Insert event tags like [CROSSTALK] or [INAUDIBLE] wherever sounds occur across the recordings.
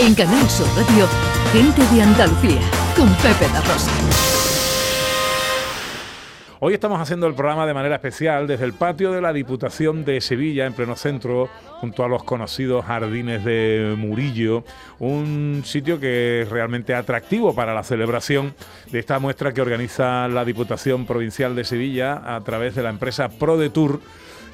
En Canal Sur Radio, Gente de Andalucía, con Pepe La Rosa. Hoy estamos haciendo el programa de manera especial desde el patio de la Diputación de Sevilla, en pleno centro, junto a los conocidos jardines de Murillo, un sitio que es realmente atractivo para la celebración de esta muestra que organiza la Diputación Provincial de Sevilla a través de la empresa ProDetour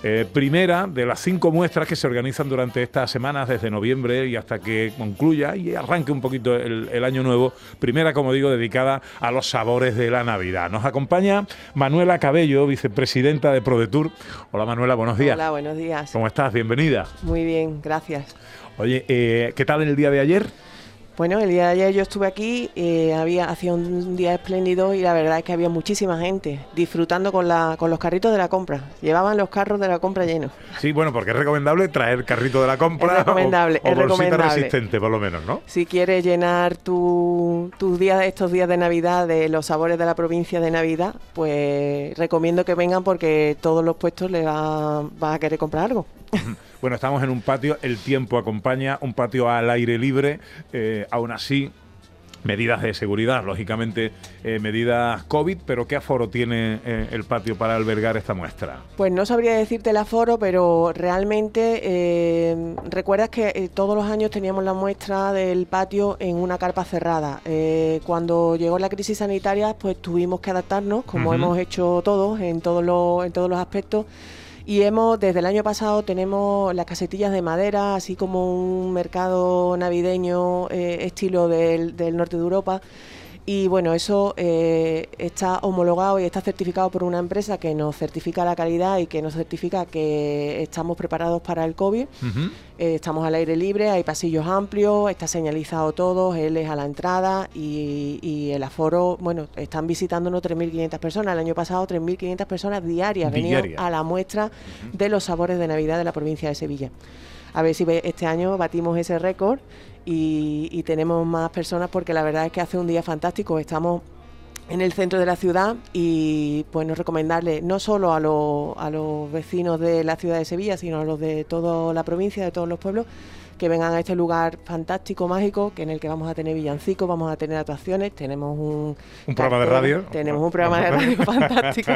eh, primera de las cinco muestras que se organizan durante estas semanas, desde noviembre y hasta que concluya y arranque un poquito el, año nuevo. Primera, como digo, dedicada a los sabores de la Navidad. Nos acompaña Manuela Cabello, vicepresidenta de ProDetour. Hola Manuela, buenos días. Hola, buenos días. ¿Cómo estás? Bienvenida. Muy bien, gracias. Oye, eh, ¿qué tal el día de ayer? Bueno, el día de ayer yo estuve aquí, eh, había hacía un día espléndido y la verdad es que había muchísima gente disfrutando con, la, con los carritos de la compra. Llevaban los carros de la compra llenos. Sí, bueno, porque es recomendable traer carrito de la compra. Es recomendable, o, es recomendable. resistente, por lo menos, ¿no? Si quieres llenar tus tu días, estos días de Navidad de los sabores de la provincia de Navidad, pues recomiendo que vengan porque todos los puestos le va a querer comprar algo. [LAUGHS] Bueno, estamos en un patio, el tiempo acompaña, un patio al aire libre, eh, aún así medidas de seguridad, lógicamente eh, medidas COVID, pero ¿qué aforo tiene eh, el patio para albergar esta muestra? Pues no sabría decirte el aforo, pero realmente recuerdas que todos los años teníamos la muestra del patio en una carpa cerrada. cuando llegó la crisis sanitaria, pues tuvimos que adaptarnos, como hemos hecho todos en todos los, en todos los aspectos y hemos, desde el año pasado, tenemos las casetillas de madera, así como un mercado navideño eh, estilo del, del norte de Europa y bueno, eso eh, está homologado y está certificado por una empresa que nos certifica la calidad y que nos certifica que estamos preparados para el COVID. Eh, estamos al aire libre, hay pasillos amplios, está señalizado todo, él es a la entrada y, el aforo, bueno, están visitándonos 3.500 personas. El año pasado 3.500 personas diarias venían a la muestra de los sabores de Navidad de la provincia de Sevilla. A ver si este año batimos ese récord y, tenemos más personas porque la verdad es que hace un día fantástico. Estamos en el centro de la ciudad y pues nos recomendarle no solo a, a los vecinos de la ciudad de Sevilla, sino a los de toda la provincia, de todos los pueblos, que vengan a este lugar fantástico, mágico, que en el que vamos a tener villancicos, vamos a tener actuaciones, tenemos un... Un programa de radio. Tenemos un programa de radio fantástico.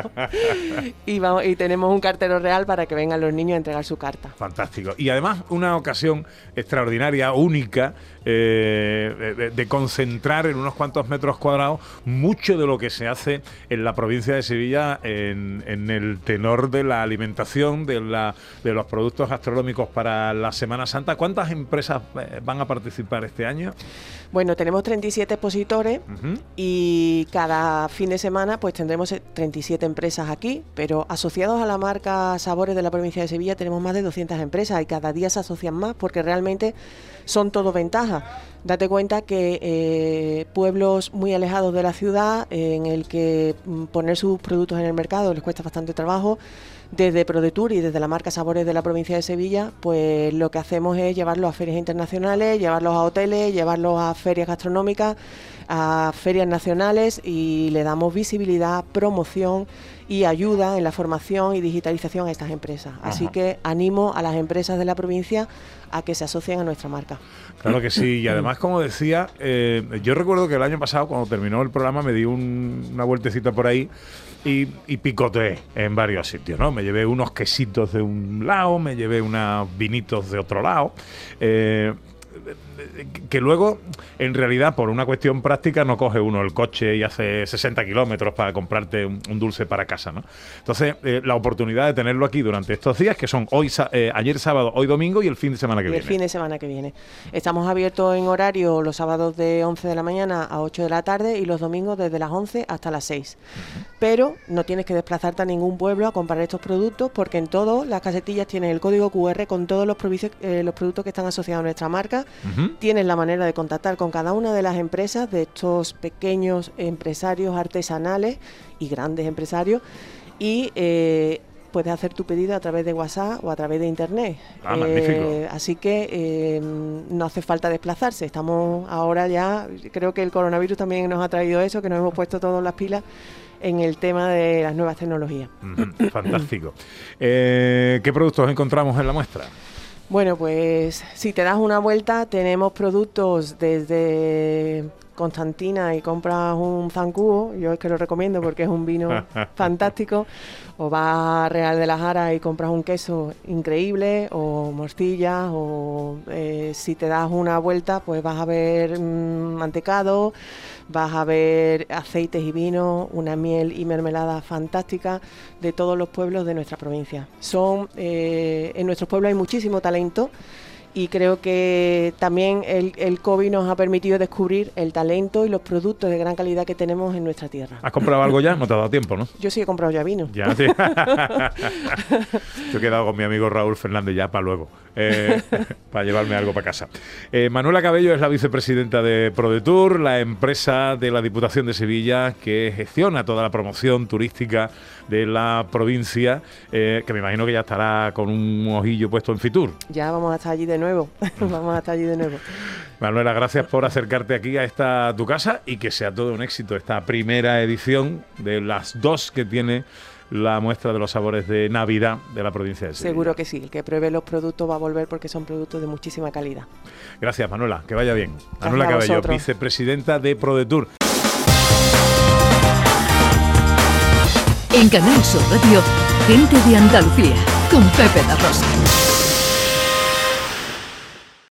[LAUGHS] y, vamos, y tenemos un cartero real para que vengan los niños a entregar su carta. Fantástico. Y además una ocasión extraordinaria, única, eh, de, concentrar en unos cuantos metros cuadrados mucho de lo que se hace en la provincia de Sevilla en, el tenor de la alimentación, de, la, de los productos gastronómicos para la Semana Santa. ¿Cuántas empresas eh, van a participar este año? Bueno, tenemos 37 expositores y cada fin de semana pues tendremos 37 empresas aquí, pero asociados a la marca Sabores de la provincia de Sevilla tenemos más de 200 empresas y cada día se asocian más porque realmente son todo ventajas. Date cuenta que eh, pueblos muy alejados de la ciudad, en el que mm, poner sus productos en el mercado les cuesta bastante trabajo, desde ProDetour y desde la marca Sabores de la provincia de Sevilla, pues lo que hacemos es llevarlos a ferias internacionales, llevarlos a hoteles, llevarlos a ferias gastronómicas, a ferias nacionales y le damos visibilidad, promoción y ayuda en la formación y digitalización a estas empresas. Así que animo a las empresas de la provincia a que se asocien a nuestra marca. Claro que sí, y además, como decía, eh, yo recuerdo que el año pasado, cuando terminó el programa, me di una vueltecita por ahí y, y, picoteé en varios sitios, ¿no? Me llevé unos quesitos de un lado, me llevé unos vinitos de otro lado. Eh, que luego, en realidad, por una cuestión práctica, no coge uno el coche y hace 60 kilómetros para comprarte un, dulce para casa, ¿no? Entonces, eh, la oportunidad de tenerlo aquí durante estos días, que son hoy eh, ayer sábado, hoy domingo y el fin de semana que viene. El fin de semana que viene. Estamos abiertos en horario los sábados de 11 de la mañana a 8 de la tarde y los domingos desde las 11 hasta las 6. Pero no tienes que desplazarte a ningún pueblo a comprar estos productos porque en todas las casetillas tienen el código QR con todos los, eh, los productos que están asociados a nuestra marca tienes la manera de contactar con cada una de las empresas de estos pequeños empresarios artesanales y grandes empresarios y eh, puedes hacer tu pedido a través de WhatsApp o a través de Internet. Ah, eh, así que eh, no hace falta desplazarse. Estamos ahora ya, creo que el coronavirus también nos ha traído eso, que nos hemos puesto todas las pilas en el tema de las nuevas tecnologías. fantástico. ¿Qué productos encontramos en la muestra? Bueno, pues si te das una vuelta, tenemos productos desde Constantina y compras un zancudo, yo es que lo recomiendo porque es un vino [LAUGHS] fantástico, o vas a Real de la Jara y compras un queso increíble, o morcillas, o eh, si te das una vuelta, pues vas a ver mm, mantecado, vas a ver aceites y vinos, una miel y mermelada fantástica de todos los pueblos de nuestra provincia. Son, eh, en nuestros pueblos hay muchísimo talento y creo que también el, el, COVID nos ha permitido descubrir el talento y los productos de gran calidad que tenemos en nuestra tierra. ¿Has comprado algo ya? No te ha dado tiempo, ¿no? Yo sí he comprado ya vino. Ya, sí. [LAUGHS] Yo he quedado con mi amigo Raúl Fernández ya para luego, eh, [LAUGHS] para llevarme algo para casa. Eh, Manuela Cabello es la vicepresidenta de ProDetour, la empresa de la Diputación de Sevilla que gestiona toda la promoción turística de la provincia, eh, que me imagino que ya estará con un ojillo puesto en Fitur. Ya vamos a estar allí de nuevo, [LAUGHS] vamos a estar allí de nuevo. Manuela, gracias por acercarte aquí a esta tu casa y que sea todo un éxito esta primera edición de las dos que tiene la muestra de los sabores de Navidad de la provincia de Sevilla. Seguro que sí, el que pruebe los productos va a volver porque son productos de muchísima calidad. Gracias, Manuela, que vaya bien. Manuela Cabello, vicepresidenta de ProDetour. En Canal Sur Radio, gente de Andalucía, con Pepe La Rosa.